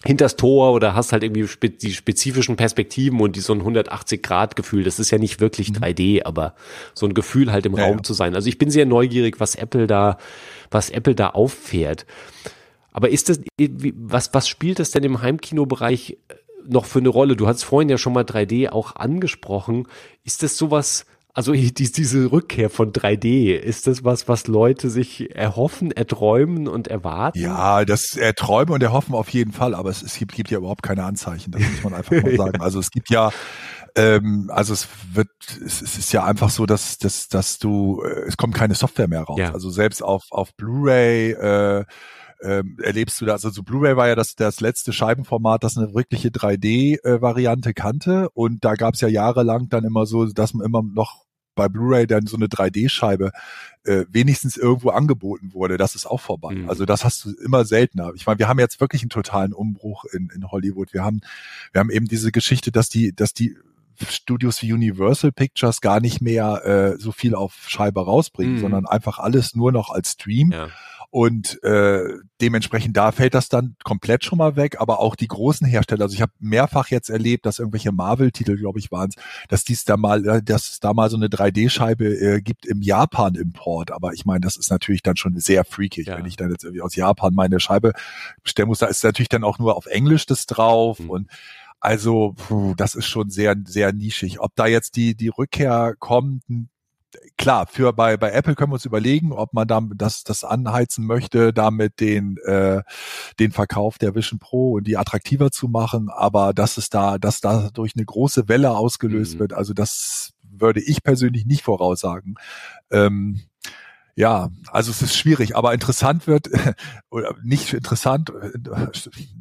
hinters Tor oder hast halt irgendwie spe die spezifischen Perspektiven und die so ein 180-Grad-Gefühl. Das ist ja nicht wirklich 3D, mhm. aber so ein Gefühl halt im ja, Raum ja. zu sein. Also ich bin sehr neugierig, was Apple da, was Apple da auffährt. Aber ist das, was, was spielt das denn im Heimkinobereich noch für eine Rolle? Du hast vorhin ja schon mal 3D auch angesprochen. Ist das sowas, also die, diese Rückkehr von 3D, ist das was, was Leute sich erhoffen, erträumen und erwarten? Ja, das erträumen und erhoffen auf jeden Fall, aber es, es gibt, gibt ja überhaupt keine Anzeichen, das muss man einfach mal sagen. Also es gibt ja, ähm, also es wird, es, es ist ja einfach so, dass, dass, dass du, äh, es kommt keine Software mehr raus. Ja. Also selbst auf, auf Blu-ray, äh, ähm, erlebst du das? Also Blu-ray war ja das, das letzte Scheibenformat, das eine wirkliche 3D-Variante äh, kannte. Und da gab es ja jahrelang dann immer so, dass man immer noch bei Blu-ray dann so eine 3D-Scheibe äh, wenigstens irgendwo angeboten wurde, das ist auch vorbei. Mhm. Also das hast du immer seltener. Ich meine, wir haben jetzt wirklich einen totalen Umbruch in, in Hollywood. Wir haben, wir haben eben diese Geschichte, dass die, dass die Studios wie Universal Pictures gar nicht mehr äh, so viel auf Scheibe rausbringen, mhm. sondern einfach alles nur noch als Stream. Ja. Und äh, dementsprechend da fällt das dann komplett schon mal weg, aber auch die großen Hersteller, also ich habe mehrfach jetzt erlebt, dass irgendwelche Marvel-Titel, glaube ich, waren es, dass dies da mal, äh, dass es da mal so eine 3D-Scheibe äh, gibt im Japan-Import. Aber ich meine, das ist natürlich dann schon sehr freakig, ja. wenn ich dann jetzt irgendwie aus Japan meine Scheibe bestellen muss. Da ist natürlich dann auch nur auf Englisch das drauf mhm. und also, puh, das ist schon sehr, sehr nischig. Ob da jetzt die, die Rückkehr kommt, klar, für bei, bei Apple können wir uns überlegen, ob man da das, das anheizen möchte, damit den, äh, den Verkauf der Vision Pro und die attraktiver zu machen, aber dass es da, dass da durch eine große Welle ausgelöst mhm. wird, also das würde ich persönlich nicht voraussagen. Ähm, ja, also es ist schwierig, aber interessant wird, oder nicht interessant,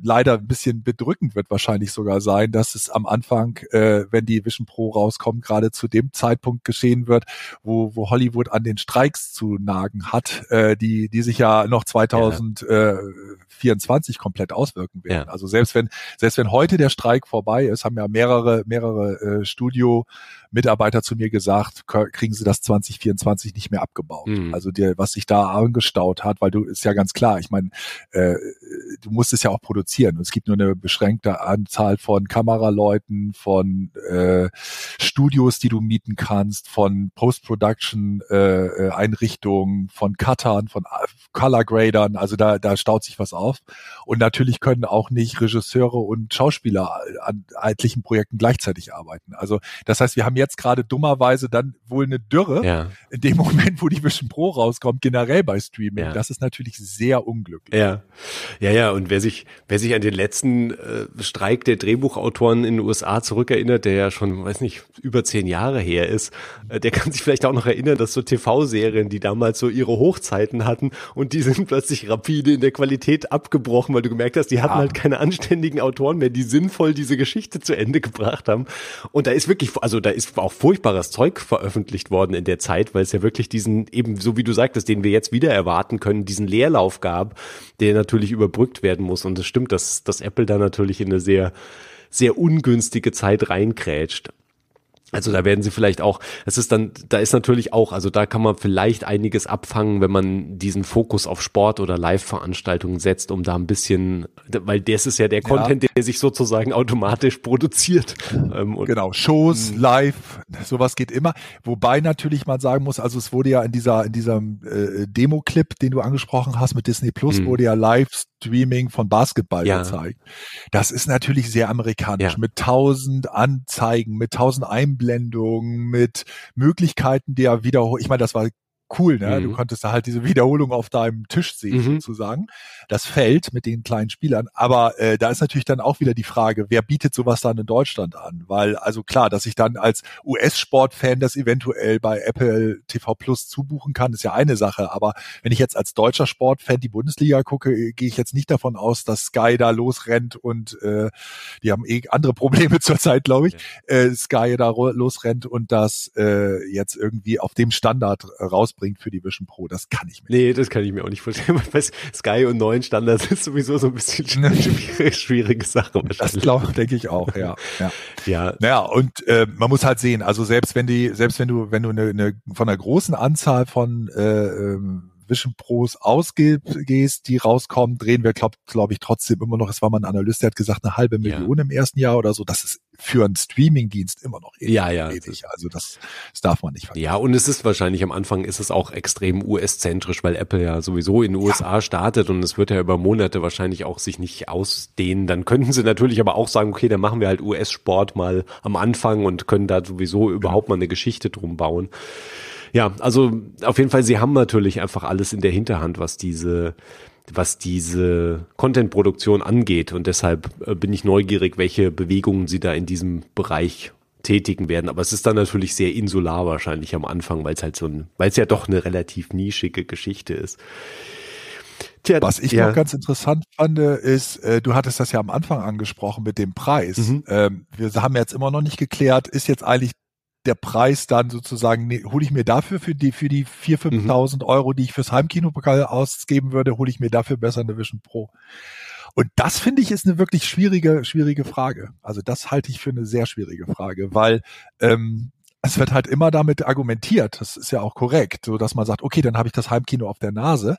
leider ein bisschen bedrückend wird wahrscheinlich sogar sein, dass es am Anfang, äh, wenn die Vision Pro rauskommt, gerade zu dem Zeitpunkt geschehen wird, wo, wo Hollywood an den Streiks zu nagen hat, äh, die, die sich ja noch 2024 ja. komplett auswirken werden. Ja. Also selbst wenn, selbst wenn heute der Streik vorbei ist, haben ja mehrere, mehrere äh, Studio Mitarbeiter zu mir gesagt, kriegen sie das 2024 nicht mehr abgebaut. Mhm. Also dir, was sich da angestaut hat, weil du ist ja ganz klar, ich meine, äh, du musst es ja auch produzieren. Und es gibt nur eine beschränkte Anzahl von Kameraleuten, von äh, Studios, die du mieten kannst, von Post-Production äh, äh von Cuttern, von äh, Color Gradern. Also da, da staut sich was auf. Und natürlich können auch nicht Regisseure und Schauspieler an etlichen Projekten gleichzeitig arbeiten. Also das heißt, wir haben jetzt gerade dummerweise dann wohl eine Dürre ja. in dem Moment, wo die Vision Pro rauskommt, generell bei Streaming. Ja. Das ist natürlich sehr unglücklich. Ja, ja, ja. Und wer sich, wer sich an den letzten äh, Streik der Drehbuchautoren in den USA zurückerinnert, der ja schon, weiß nicht, über zehn Jahre her ist, äh, der kann sich vielleicht auch noch erinnern, dass so TV-Serien, die damals so ihre Hochzeiten hatten und die sind plötzlich rapide in der Qualität abgebrochen, weil du gemerkt hast, die hatten ja. halt keine anständigen Autoren mehr, die sinnvoll diese Geschichte zu Ende gebracht haben. Und da ist wirklich, also da ist auch furchtbares Zeug veröffentlicht worden in der Zeit, weil es ja wirklich diesen, eben so wie du sagtest, den wir jetzt wieder erwarten können, diesen Leerlauf gab, der natürlich überbrückt werden muss. Und es stimmt, dass, dass Apple da natürlich in eine sehr, sehr ungünstige Zeit reinkrätscht. Also da werden sie vielleicht auch, es ist dann, da ist natürlich auch, also da kann man vielleicht einiges abfangen, wenn man diesen Fokus auf Sport oder Live-Veranstaltungen setzt, um da ein bisschen, weil das ist ja der Content, ja. der sich sozusagen automatisch produziert. Ähm, genau, Shows, hm. Live, sowas geht immer. Wobei natürlich man sagen muss, also es wurde ja in dieser, in diesem äh, Demo-Clip, den du angesprochen hast mit Disney Plus, mhm. wurde ja Live-Streaming von Basketball ja. gezeigt. Das ist natürlich sehr amerikanisch, ja. mit tausend Anzeigen, mit tausend Einblendungen Einblendungen, mit Möglichkeiten der Wiederholung. Ich meine, das war cool, ne? Mhm. Du konntest da halt diese Wiederholung auf deinem Tisch sehen, mhm. sozusagen. Das Feld mit den kleinen Spielern. Aber äh, da ist natürlich dann auch wieder die Frage, wer bietet sowas dann in Deutschland an? Weil, also klar, dass ich dann als US-Sport-Fan das eventuell bei Apple TV Plus zubuchen kann, ist ja eine Sache. Aber wenn ich jetzt als deutscher Sportfan die Bundesliga gucke, äh, gehe ich jetzt nicht davon aus, dass Sky da losrennt und äh, die haben eh andere Probleme zurzeit, glaube ich. Äh, Sky da losrennt und das äh, jetzt irgendwie auf dem Standard raus bringt für die Vision Pro. Das kann ich mir Nee, das kann ich mir auch nicht vorstellen. Weil Sky und neuen Standards ist sowieso so ein bisschen schwierige, schwierige Sache. Das glaube denke ich auch, ja. Ja. ja. Naja, und äh, man muss halt sehen, also selbst wenn die, selbst wenn du, wenn du eine, eine von einer großen Anzahl von äh, ähm, Vision Pros ausgehst, die rauskommen, drehen wir, glaube glaub ich, trotzdem immer noch, es war mal ein Analyst, der hat gesagt, eine halbe Million ja. im ersten Jahr oder so. Das ist für einen Streaming-Dienst immer noch ewig. Ja, ja. Ewig. Also das, das darf man nicht vergessen. Ja, und es ist wahrscheinlich am Anfang ist es auch extrem US-zentrisch, weil Apple ja sowieso in den USA ja. startet und es wird ja über Monate wahrscheinlich auch sich nicht ausdehnen. Dann könnten sie natürlich aber auch sagen, okay, dann machen wir halt US-Sport mal am Anfang und können da sowieso überhaupt mal eine Geschichte drum bauen. Ja, also auf jeden Fall, sie haben natürlich einfach alles in der Hinterhand, was diese was diese Content-Produktion angeht. Und deshalb äh, bin ich neugierig, welche Bewegungen sie da in diesem Bereich tätigen werden. Aber es ist dann natürlich sehr insular wahrscheinlich am Anfang, weil es halt so ein, weil es ja doch eine relativ nischige Geschichte ist. Tja, Was ich ja. noch ganz interessant fand, ist, äh, du hattest das ja am Anfang angesprochen mit dem Preis. Mhm. Ähm, wir haben jetzt immer noch nicht geklärt, ist jetzt eigentlich der Preis dann sozusagen, nee, hole ich mir dafür für die, für die 4.000, 5.000 mhm. Euro, die ich fürs Heimkinopokal ausgeben würde, hole ich mir dafür besser eine Vision Pro. Und das finde ich ist eine wirklich schwierige, schwierige Frage. Also das halte ich für eine sehr schwierige Frage, weil ähm, es wird halt immer damit argumentiert, das ist ja auch korrekt, so dass man sagt, okay, dann habe ich das Heimkino auf der Nase.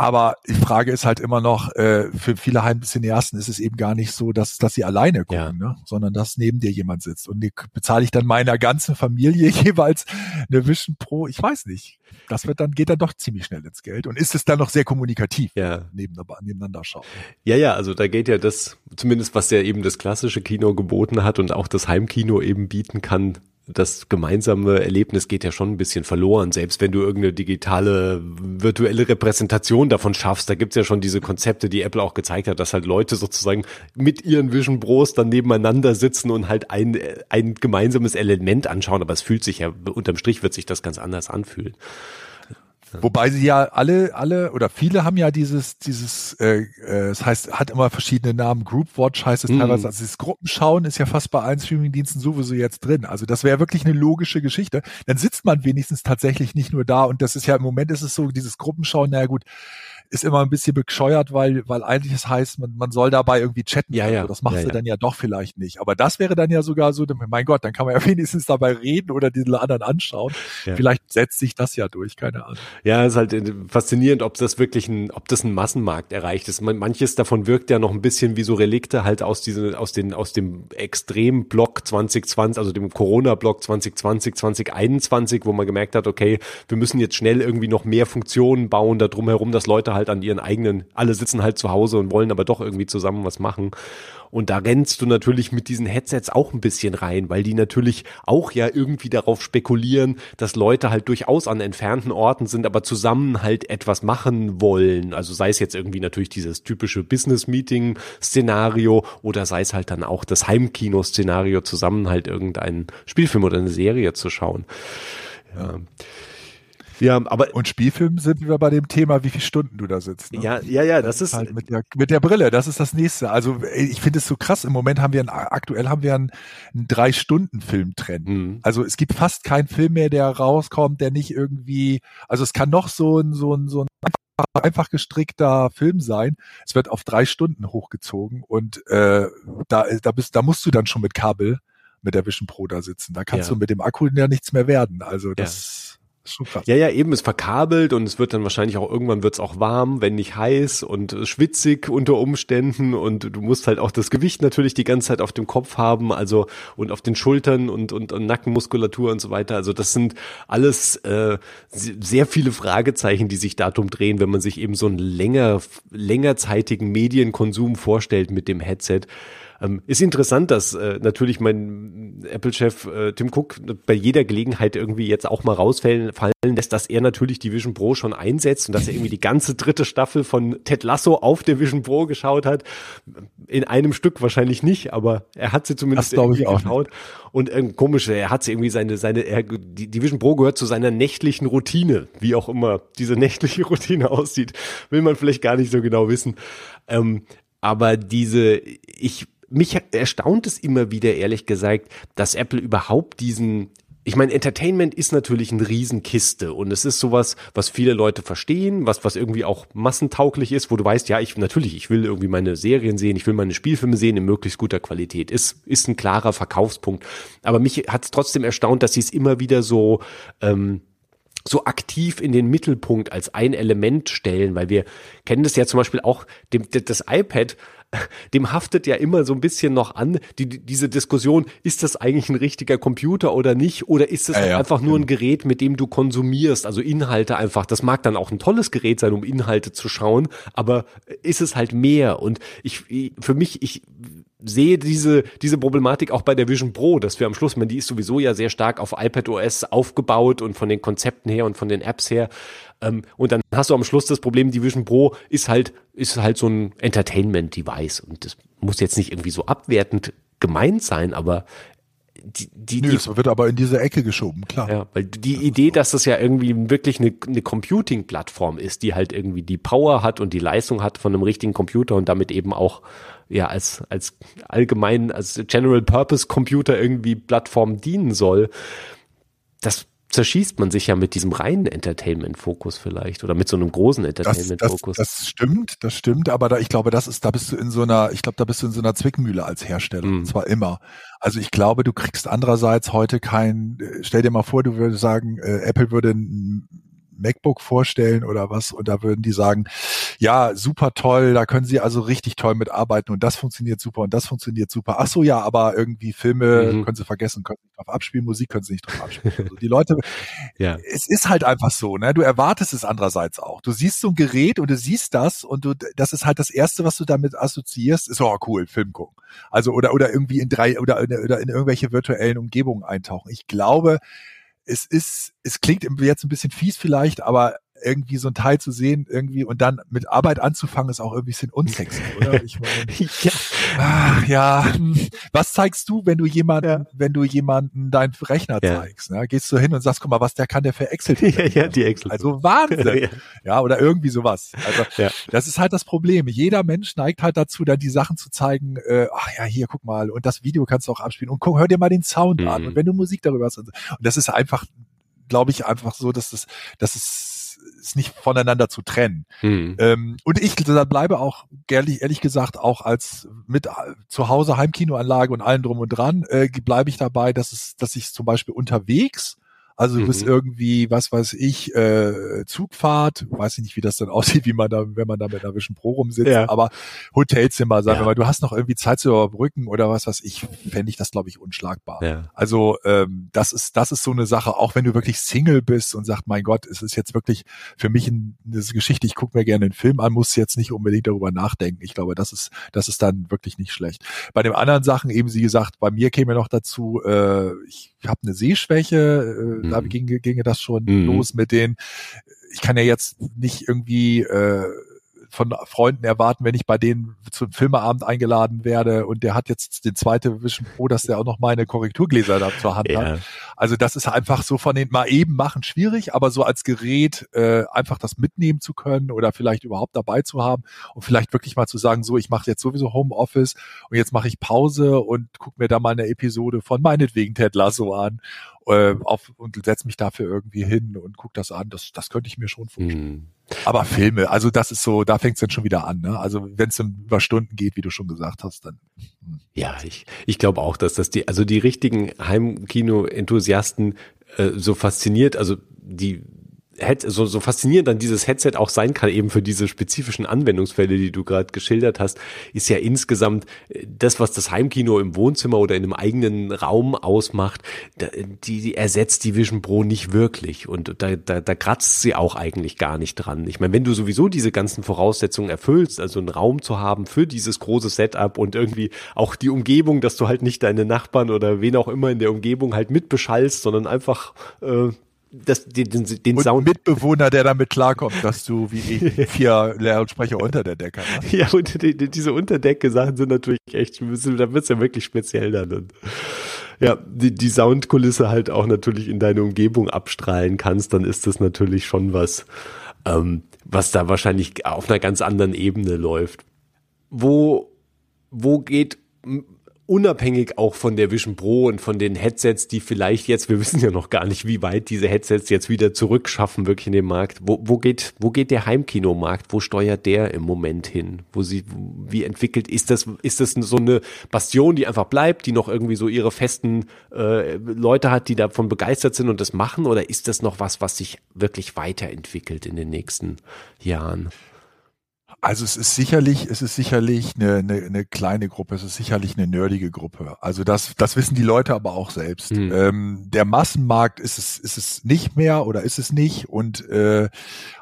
Aber die Frage ist halt immer noch, äh, für viele Heimcineasten ist es eben gar nicht so, dass, dass sie alleine gucken, ja. ne? sondern dass neben dir jemand sitzt. Und die bezahle ich dann meiner ganzen Familie jeweils eine Vision Pro. Ich weiß nicht. Das wird dann, geht dann doch ziemlich schnell ins Geld. Und ist es dann noch sehr kommunikativ, ja. nebeneinander, nebeneinander schauen. Ja, ja, also da geht ja das, zumindest was ja eben das klassische Kino geboten hat und auch das Heimkino eben bieten kann, das gemeinsame Erlebnis geht ja schon ein bisschen verloren, selbst wenn du irgendeine digitale, virtuelle Repräsentation davon schaffst. Da gibt's ja schon diese Konzepte, die Apple auch gezeigt hat, dass halt Leute sozusagen mit ihren Vision Pros dann nebeneinander sitzen und halt ein, ein gemeinsames Element anschauen. Aber es fühlt sich ja, unterm Strich wird sich das ganz anders anfühlen. Wobei sie ja alle, alle oder viele haben ja dieses, dieses, äh, äh, es heißt, hat immer verschiedene Namen. Group Watch heißt es mm. teilweise. Also dieses Gruppenschauen ist ja fast bei allen Streamingdiensten sowieso jetzt drin. Also das wäre wirklich eine logische Geschichte. Dann sitzt man wenigstens tatsächlich nicht nur da und das ist ja im Moment ist es so, dieses Gruppenschauen, naja gut, ist immer ein bisschen bescheuert, weil, weil eigentlich es heißt, man, man soll dabei irgendwie chatten. Ja, ja. Also das machst ja, du ja. dann ja doch vielleicht nicht. Aber das wäre dann ja sogar so, mein Gott, dann kann man ja wenigstens dabei reden oder den anderen anschauen. Ja. Vielleicht setzt sich das ja durch, keine Ahnung. Ja, ist halt äh, faszinierend, ob das wirklich ein, ob das ein Massenmarkt erreicht ist. Manches davon wirkt ja noch ein bisschen wie so Relikte halt aus diesen, aus den, aus dem Extrem-Block 2020, also dem Corona-Block 2020, 2021, wo man gemerkt hat, okay, wir müssen jetzt schnell irgendwie noch mehr Funktionen bauen da drumherum, dass Leute halt an ihren eigenen, alle sitzen halt zu Hause und wollen aber doch irgendwie zusammen was machen. Und da rennst du natürlich mit diesen Headsets auch ein bisschen rein, weil die natürlich auch ja irgendwie darauf spekulieren, dass Leute halt durchaus an entfernten Orten sind, aber zusammen halt etwas machen wollen. Also sei es jetzt irgendwie natürlich dieses typische Business-Meeting-Szenario oder sei es halt dann auch das Heimkino-Szenario, zusammen halt irgendeinen Spielfilm oder eine Serie zu schauen. Ja. Ja, aber und Spielfilm sind wir bei dem Thema, wie viele Stunden du da sitzt. Ne? Ja, ja, ja, das, ist halt mit der mit der Brille. Das ist das nächste. Also ich finde es so krass. Im Moment haben wir einen, aktuell haben wir einen, einen drei Stunden Filmtrend. Mhm. Also es gibt fast keinen Film mehr, der rauskommt, der nicht irgendwie. Also es kann noch so ein so ein so ein einfach, einfach gestrickter Film sein. Es wird auf drei Stunden hochgezogen und äh, da da bist da musst du dann schon mit Kabel mit der Vision Pro da sitzen. Da kannst ja. du mit dem Akku ja nichts mehr werden. Also das ja krass. Ja, ja, eben, es verkabelt und es wird dann wahrscheinlich auch irgendwann wird's auch warm, wenn nicht heiß und schwitzig unter Umständen und du musst halt auch das Gewicht natürlich die ganze Zeit auf dem Kopf haben, also und auf den Schultern und, und, und Nackenmuskulatur und so weiter. Also das sind alles äh, sehr viele Fragezeichen, die sich darum drehen, wenn man sich eben so einen länger, längerzeitigen Medienkonsum vorstellt mit dem Headset. Ähm, ist interessant, dass äh, natürlich mein Apple-Chef äh, Tim Cook bei jeder Gelegenheit irgendwie jetzt auch mal rausfallen fallen lässt, dass er natürlich die Vision Pro schon einsetzt und dass er irgendwie die ganze dritte Staffel von Ted Lasso auf der Vision Pro geschaut hat. In einem Stück wahrscheinlich nicht, aber er hat sie zumindest das irgendwie ich geschaut. Und äh, komisch, er hat sie irgendwie seine, seine, er, die, die Vision Pro gehört zu seiner nächtlichen Routine, wie auch immer diese nächtliche Routine aussieht, will man vielleicht gar nicht so genau wissen. Ähm, aber diese, ich mich erstaunt es immer wieder, ehrlich gesagt, dass Apple überhaupt diesen ich meine, Entertainment ist natürlich eine Riesenkiste und es ist sowas, was viele Leute verstehen, was, was irgendwie auch massentauglich ist, wo du weißt, ja, ich, natürlich, ich will irgendwie meine Serien sehen, ich will meine Spielfilme sehen in möglichst guter Qualität. Ist, ist ein klarer Verkaufspunkt. Aber mich hat es trotzdem erstaunt, dass sie es immer wieder so, ähm, so aktiv in den Mittelpunkt als ein Element stellen, weil wir kennen das ja zum Beispiel auch, dem, das iPad dem haftet ja immer so ein bisschen noch an, die, diese Diskussion, ist das eigentlich ein richtiger Computer oder nicht? Oder ist es ja, ja. einfach nur ein Gerät, mit dem du konsumierst, also Inhalte einfach. Das mag dann auch ein tolles Gerät sein, um Inhalte zu schauen, aber ist es halt mehr? Und ich, für mich, ich sehe diese, diese Problematik auch bei der Vision Pro, dass wir am Schluss, man, die ist sowieso ja sehr stark auf iPadOS aufgebaut und von den Konzepten her und von den Apps her. Ähm, und dann hast du am Schluss das Problem, die Vision Pro ist halt, ist halt so ein Entertainment-Device. Und das muss jetzt nicht irgendwie so abwertend gemeint sein, aber die, die, Nö, das wird aber in diese Ecke geschoben, klar. Ja, weil die das Idee, dass das ja irgendwie wirklich eine, eine Computing-Plattform ist, die halt irgendwie die Power hat und die Leistung hat von einem richtigen Computer und damit eben auch ja als als allgemein als General Purpose Computer irgendwie Plattform dienen soll. Das zerschießt man sich ja mit diesem reinen Entertainment-Fokus vielleicht oder mit so einem großen Entertainment-Fokus. Das, das, das, stimmt, das stimmt, aber da, ich glaube, das ist, da bist du in so einer, ich glaube, da bist du in so einer Zwickmühle als Hersteller. Mhm. Und zwar immer. Also ich glaube, du kriegst andererseits heute kein, äh, stell dir mal vor, du würdest sagen, äh, Apple würde ein MacBook vorstellen oder was und da würden die sagen, ja, super toll, da können sie also richtig toll mitarbeiten und das funktioniert super und das funktioniert super. Ach so, ja, aber irgendwie Filme mhm. können sie vergessen, können sie nicht drauf abspielen, Musik können sie nicht drauf abspielen. Also die Leute, ja. es ist halt einfach so, ne? Du erwartest es andererseits auch. Du siehst so ein Gerät und du siehst das und du, das ist halt das erste, was du damit assoziierst, ist, oh cool, Film gucken. Also oder, oder irgendwie in drei oder, oder in irgendwelche virtuellen Umgebungen eintauchen. Ich glaube, es ist, es klingt jetzt ein bisschen fies vielleicht, aber irgendwie so ein Teil zu sehen irgendwie und dann mit Arbeit anzufangen ist auch irgendwie ein bisschen unsexy, oder? Ich meine, ja. Ach, ja. Was zeigst du, wenn du jemanden, ja. wenn du jemanden deinen Rechner ja. zeigst? Ne? Gehst du hin und sagst, guck mal, was der kann der für Excel? Ja, ja, die Excel. Also Wahnsinn. ja. ja, oder irgendwie sowas. Also ja. das ist halt das Problem. Jeder Mensch neigt halt dazu, dann die Sachen zu zeigen, äh, ach ja, hier, guck mal, und das Video kannst du auch abspielen und guck, hör dir mal den Sound mhm. an. Und wenn du Musik darüber hast. Und das ist einfach, glaube ich, einfach so, dass das, dass es ist nicht voneinander zu trennen. Mhm. Ähm, und ich bleibe auch, ehrlich, ehrlich gesagt, auch als mit zu Hause Heimkinoanlage und allem drum und dran, äh, bleibe ich dabei, dass es, dass ich zum Beispiel unterwegs also du bist mhm. irgendwie, was weiß ich, äh, Zugfahrt, weiß ich nicht, wie das dann aussieht, wie man da, wenn man da mit einer Vision Pro rumsitzt, ja. aber Hotelzimmer, sagen ja. wir mal, du hast noch irgendwie Zeit zu überbrücken oder was weiß ich, fände ich das, glaube ich, unschlagbar. Ja. Also ähm, das ist, das ist so eine Sache, auch wenn du wirklich Single bist und sagst, mein Gott, es ist jetzt wirklich für mich eine Geschichte, ich gucke mir gerne einen Film an, muss jetzt nicht unbedingt darüber nachdenken. Ich glaube, das ist, das ist dann wirklich nicht schlecht. Bei den anderen Sachen, eben wie gesagt, bei mir käme noch dazu, äh, ich habe eine Sehschwäche, äh, mhm. da ginge, ginge das schon mhm. los mit den, ich kann ja jetzt nicht irgendwie äh, von Freunden erwarten, wenn ich bei denen zum Filmeabend eingeladen werde und der hat jetzt den zweite Vision Pro, dass der auch noch meine Korrekturgläser da zur Hand ja. hat. Also das ist einfach so von den mal eben machen schwierig, aber so als Gerät äh, einfach das mitnehmen zu können oder vielleicht überhaupt dabei zu haben und vielleicht wirklich mal zu sagen, so ich mache jetzt sowieso Homeoffice und jetzt mache ich Pause und guck mir da mal eine Episode von meinetwegen Ted Lasso an äh, auf, und setze mich dafür irgendwie hin und guck das an. Das, das könnte ich mir schon vorstellen. Mhm. Aber Filme, also das ist so, da fängt es dann schon wieder an. Ne? Also wenn es über Stunden geht, wie du schon gesagt hast, dann. Hm. Ja, ich, ich glaube auch, dass das die, also die richtigen Heimkino-Enthusiasten äh, so fasziniert, also die so, so faszinierend dann dieses Headset auch sein kann, eben für diese spezifischen Anwendungsfälle, die du gerade geschildert hast, ist ja insgesamt äh, das, was das Heimkino im Wohnzimmer oder in einem eigenen Raum ausmacht, die, die ersetzt die Vision Pro nicht wirklich und da, da, da kratzt sie auch eigentlich gar nicht dran. Ich meine, wenn du sowieso diese ganzen Voraussetzungen erfüllst, also einen Raum zu haben für dieses große Setup und irgendwie auch die Umgebung, dass du halt nicht deine Nachbarn oder wen auch immer in der Umgebung halt mitbeschallst, sondern einfach äh, das, den, den, den und Sound. Mitbewohner, der damit klarkommt, dass du wie ich vier Lautsprecher unter der Decke hast. Ja, und die, die, diese Unterdecke-Sachen sind natürlich echt, da wird's ja wirklich speziell dann. Und ja, die, die Soundkulisse halt auch natürlich in deine Umgebung abstrahlen kannst, dann ist das natürlich schon was, ähm, was da wahrscheinlich auf einer ganz anderen Ebene läuft. Wo, wo geht unabhängig auch von der Vision Pro und von den Headsets, die vielleicht jetzt, wir wissen ja noch gar nicht, wie weit diese Headsets jetzt wieder zurückschaffen, wirklich in den Markt. Wo, wo geht, wo geht der Heimkinomarkt? Wo steuert der im Moment hin? Wo sie, wie entwickelt ist das, ist das so eine Bastion, die einfach bleibt, die noch irgendwie so ihre festen äh, Leute hat, die davon begeistert sind und das machen? Oder ist das noch was, was sich wirklich weiterentwickelt in den nächsten Jahren? Also es ist sicherlich, es ist sicherlich eine, eine, eine kleine Gruppe, es ist sicherlich eine nerdige Gruppe. Also das, das wissen die Leute aber auch selbst. Mhm. Ähm, der Massenmarkt ist es, ist es nicht mehr oder ist es nicht und äh,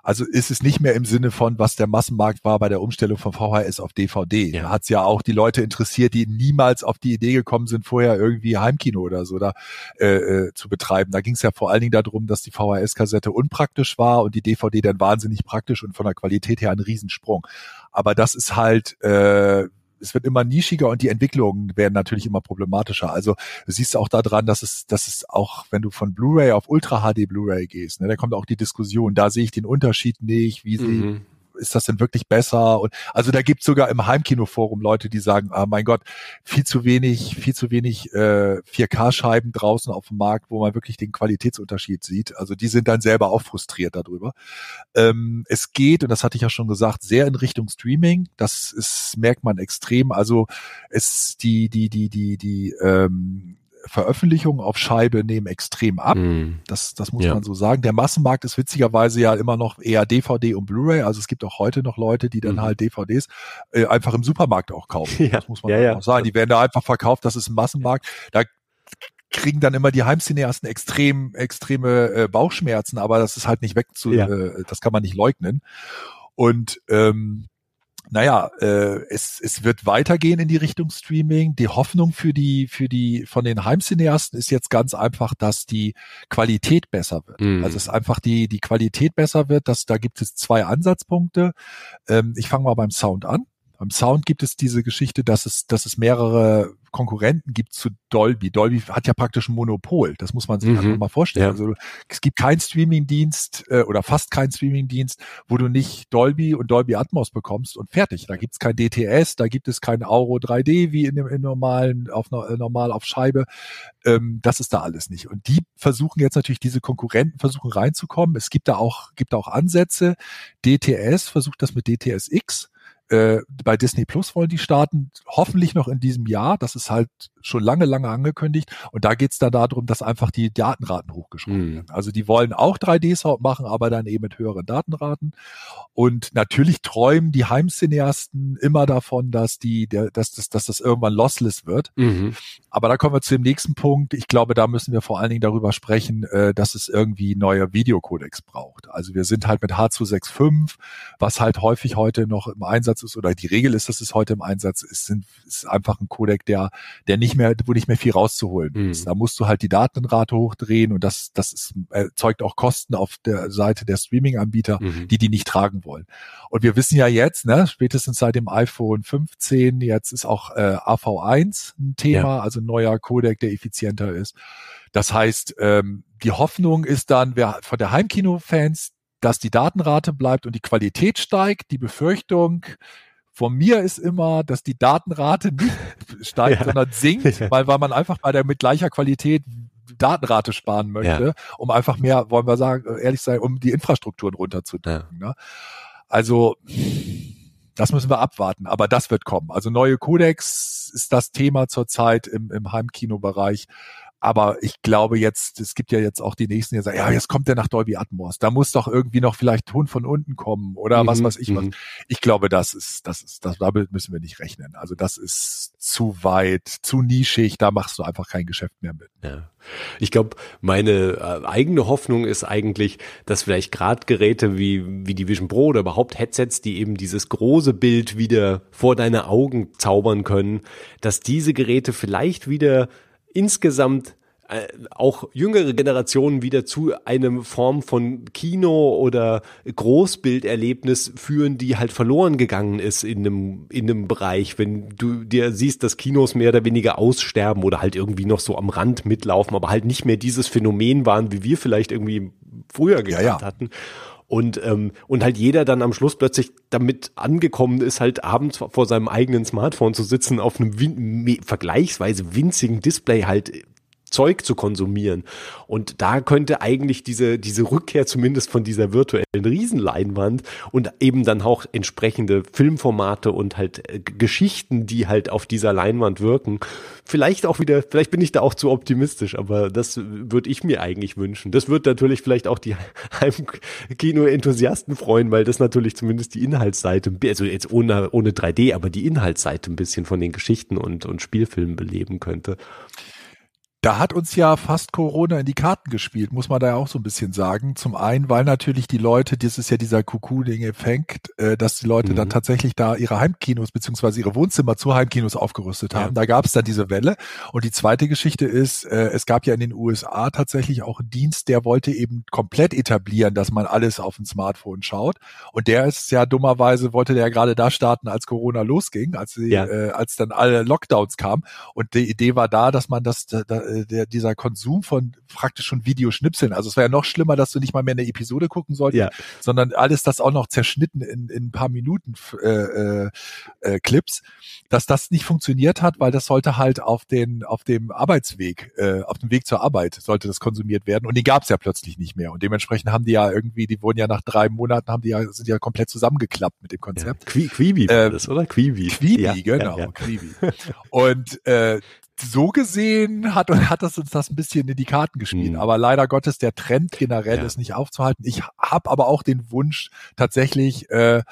also ist es nicht mehr im Sinne von, was der Massenmarkt war bei der Umstellung von VHS auf DVD. Ja. Da hat es ja auch die Leute interessiert, die niemals auf die Idee gekommen sind, vorher irgendwie Heimkino oder so da äh, äh, zu betreiben. Da ging es ja vor allen Dingen darum, dass die VHS-Kassette unpraktisch war und die DVD dann wahnsinnig praktisch und von der Qualität her ein Riesensprung. Aber das ist halt äh, es wird immer nischiger und die Entwicklungen werden natürlich immer problematischer. Also du siehst auch daran, dass es, dass es auch, wenn du von Blu-ray auf Ultra HD Blu-ray gehst, ne, da kommt auch die Diskussion, da sehe ich den Unterschied nicht, wie sie, mhm ist das denn wirklich besser? Und also da gibt sogar im Heimkinoforum Leute, die sagen, ah mein Gott, viel zu wenig, viel zu wenig äh, 4K-Scheiben draußen auf dem Markt, wo man wirklich den Qualitätsunterschied sieht. Also die sind dann selber auch frustriert darüber. Ähm, es geht, und das hatte ich ja schon gesagt, sehr in Richtung Streaming. Das ist, merkt man extrem. Also es die, die, die, die, die ähm, Veröffentlichungen auf Scheibe nehmen extrem ab. Mm. Das, das muss ja. man so sagen. Der Massenmarkt ist witzigerweise ja immer noch eher DVD und Blu-ray. Also es gibt auch heute noch Leute, die dann mm. halt DVDs äh, einfach im Supermarkt auch kaufen. Ja. Das muss man ja, auch sagen. Die werden da einfach verkauft. Das ist ein Massenmarkt. Da kriegen dann immer die Heimcineasten extrem extreme äh, Bauchschmerzen, aber das ist halt nicht weg zu, äh, das kann man nicht leugnen. Und ähm, naja, äh, es, es wird weitergehen in die Richtung Streaming. Die Hoffnung für die, für die, von den Heimcineasten ist jetzt ganz einfach, dass die Qualität besser wird. Mhm. Also es einfach die, die Qualität besser wird. dass da gibt es zwei Ansatzpunkte. Ähm, ich fange mal beim Sound an. Beim Sound gibt es diese Geschichte, dass es, dass es mehrere Konkurrenten gibt zu Dolby. Dolby hat ja praktisch ein Monopol. Das muss man sich mhm. einfach mal vorstellen. Ja. Also es gibt keinen Streamingdienst äh, oder fast keinen Streamingdienst, wo du nicht Dolby und Dolby Atmos bekommst und fertig. Da gibt es kein DTS, da gibt es kein Auro 3D wie in dem in normalen auf äh, normal auf Scheibe. Ähm, das ist da alles nicht. Und die versuchen jetzt natürlich diese Konkurrenten versuchen reinzukommen. Es gibt da auch gibt da auch Ansätze. DTS versucht das mit DTS X äh, bei Disney Plus wollen die starten, hoffentlich noch in diesem Jahr. Das ist halt schon lange, lange angekündigt. Und da geht's dann darum, dass einfach die Datenraten hochgeschraubt mhm. werden. Also die wollen auch 3D-Sound machen, aber dann eben mit höheren Datenraten. Und natürlich träumen die Heimcineasten immer davon, dass die, der, dass, dass, dass das irgendwann lossless wird. Mhm. Aber da kommen wir zu dem nächsten Punkt. Ich glaube, da müssen wir vor allen Dingen darüber sprechen, äh, dass es irgendwie neue Videocodecs braucht. Also wir sind halt mit H265, was halt häufig heute noch im Einsatz Einsatz ist oder die Regel ist, dass es heute im Einsatz ist, sind, ist einfach ein Codec, der, der nicht mehr, wo nicht mehr viel rauszuholen mhm. ist. Da musst du halt die Datenrate hochdrehen und das, das ist, erzeugt auch Kosten auf der Seite der Streaming-Anbieter, mhm. die die nicht tragen wollen. Und wir wissen ja jetzt, ne, spätestens seit dem iPhone 15, jetzt ist auch äh, AV1 ein Thema, ja. also ein neuer Codec, der effizienter ist. Das heißt, ähm, die Hoffnung ist dann wer, von der Heimkino-Fans, dass die Datenrate bleibt und die Qualität steigt. Die Befürchtung von mir ist immer, dass die Datenrate nicht steigt, ja. sondern sinkt, ja. weil, weil man einfach bei der mit gleicher Qualität Datenrate sparen möchte, ja. um einfach mehr, wollen wir sagen, ehrlich sein, um die Infrastrukturen runterzudrücken. Ne? Also das müssen wir abwarten, aber das wird kommen. Also neue Codex ist das Thema zurzeit im, im Heimkinobereich. Aber ich glaube jetzt, es gibt ja jetzt auch die nächsten, die sagen, ja, jetzt kommt der nach Dolby Atmos. Da muss doch irgendwie noch vielleicht Ton von unten kommen oder mhm, was weiß ich was. Mhm. Ich glaube, das ist, das ist, das, damit müssen wir nicht rechnen. Also das ist zu weit, zu nischig, da machst du einfach kein Geschäft mehr mit. Ja. Ich glaube, meine äh, eigene Hoffnung ist eigentlich, dass vielleicht gerade Geräte wie, wie die Vision Pro oder überhaupt Headsets, die eben dieses große Bild wieder vor deine Augen zaubern können, dass diese Geräte vielleicht wieder insgesamt äh, auch jüngere Generationen wieder zu einem Form von Kino oder Großbilderlebnis führen, die halt verloren gegangen ist in einem, in einem Bereich. Wenn du dir siehst, dass Kinos mehr oder weniger aussterben oder halt irgendwie noch so am Rand mitlaufen, aber halt nicht mehr dieses Phänomen waren, wie wir vielleicht irgendwie früher gekannt ja, ja. hatten. Und, ähm, und halt jeder dann am Schluss plötzlich damit angekommen ist, halt abends vor seinem eigenen Smartphone zu sitzen, auf einem win vergleichsweise winzigen Display halt Zeug zu konsumieren. Und da könnte eigentlich diese, diese Rückkehr zumindest von dieser virtuellen Riesenleinwand und eben dann auch entsprechende Filmformate und halt äh, Geschichten, die halt auf dieser Leinwand wirken, vielleicht auch wieder, vielleicht bin ich da auch zu optimistisch, aber das würde ich mir eigentlich wünschen. Das wird natürlich vielleicht auch die Heimkino-Enthusiasten freuen, weil das natürlich zumindest die Inhaltsseite, also jetzt ohne, ohne 3D, aber die Inhaltsseite ein bisschen von den Geschichten und, und Spielfilmen beleben könnte. Da hat uns ja fast Corona in die Karten gespielt, muss man da ja auch so ein bisschen sagen. Zum einen, weil natürlich die Leute, das ist ja dieser Kuku-Ding-Effekt, äh, dass die Leute mhm. dann tatsächlich da ihre Heimkinos beziehungsweise ihre Wohnzimmer zu Heimkinos aufgerüstet haben. Ja. Da gab es dann diese Welle. Und die zweite Geschichte ist, äh, es gab ja in den USA tatsächlich auch einen Dienst, der wollte eben komplett etablieren, dass man alles auf dem Smartphone schaut. Und der ist ja dummerweise, wollte der ja gerade da starten, als Corona losging, als, sie, ja. äh, als dann alle Lockdowns kamen. Und die Idee war da, dass man das da, der, dieser Konsum von praktisch schon Videoschnipseln, also es wäre ja noch schlimmer, dass du nicht mal mehr eine Episode gucken solltest, ja. sondern alles das auch noch zerschnitten in, in ein paar Minuten äh, äh, äh, Clips, dass das nicht funktioniert hat, weil das sollte halt auf den auf dem Arbeitsweg, äh, auf dem Weg zur Arbeit sollte das konsumiert werden und die gab es ja plötzlich nicht mehr und dementsprechend haben die ja irgendwie, die wurden ja nach drei Monaten haben die ja sind ja komplett zusammengeklappt mit dem Konzept. Ja. Quibi war äh, das, oder? Quibi. Quibi, ja, genau, ja, Quibi. Und äh, so gesehen hat, hat das uns das ein bisschen in die Karten gespielt. Mhm. Aber leider Gottes, der Trend generell ja. ist nicht aufzuhalten. Ich habe aber auch den Wunsch tatsächlich, äh,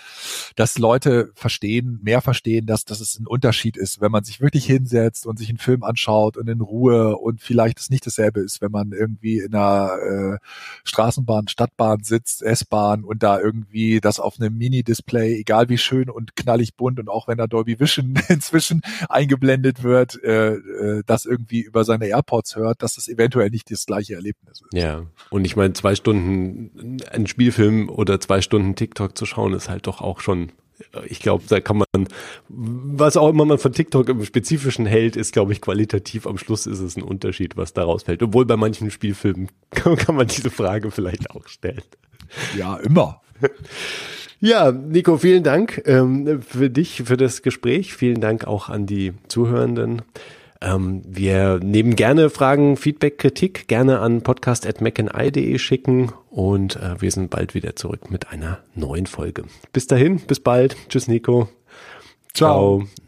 dass Leute verstehen, mehr verstehen, dass, dass es ein Unterschied ist, wenn man sich wirklich hinsetzt und sich einen Film anschaut und in Ruhe und vielleicht es nicht dasselbe ist, wenn man irgendwie in einer äh, Straßenbahn, Stadtbahn sitzt, S-Bahn und da irgendwie das auf einem Mini-Display, egal wie schön und knallig bunt und auch wenn da Dolby Vision inzwischen eingeblendet wird, äh, äh, das irgendwie über seine AirPods hört, dass das eventuell nicht das gleiche Erlebnis ist. Ja, und ich meine, zwei Stunden einen Spielfilm oder zwei Stunden TikTok zu schauen, ist halt doch auch schon ich glaube, da kann man, was auch immer man von TikTok im Spezifischen hält, ist, glaube ich, qualitativ am Schluss ist es ein Unterschied, was daraus fällt. Obwohl bei manchen Spielfilmen kann, kann man diese Frage vielleicht auch stellen. Ja, immer. Ja, Nico, vielen Dank ähm, für dich, für das Gespräch. Vielen Dank auch an die Zuhörenden. Ähm, wir nehmen gerne Fragen, Feedback, Kritik gerne an podcast.mcandI.de schicken und äh, wir sind bald wieder zurück mit einer neuen Folge. Bis dahin, bis bald. Tschüss, Nico. Ciao. Ciao.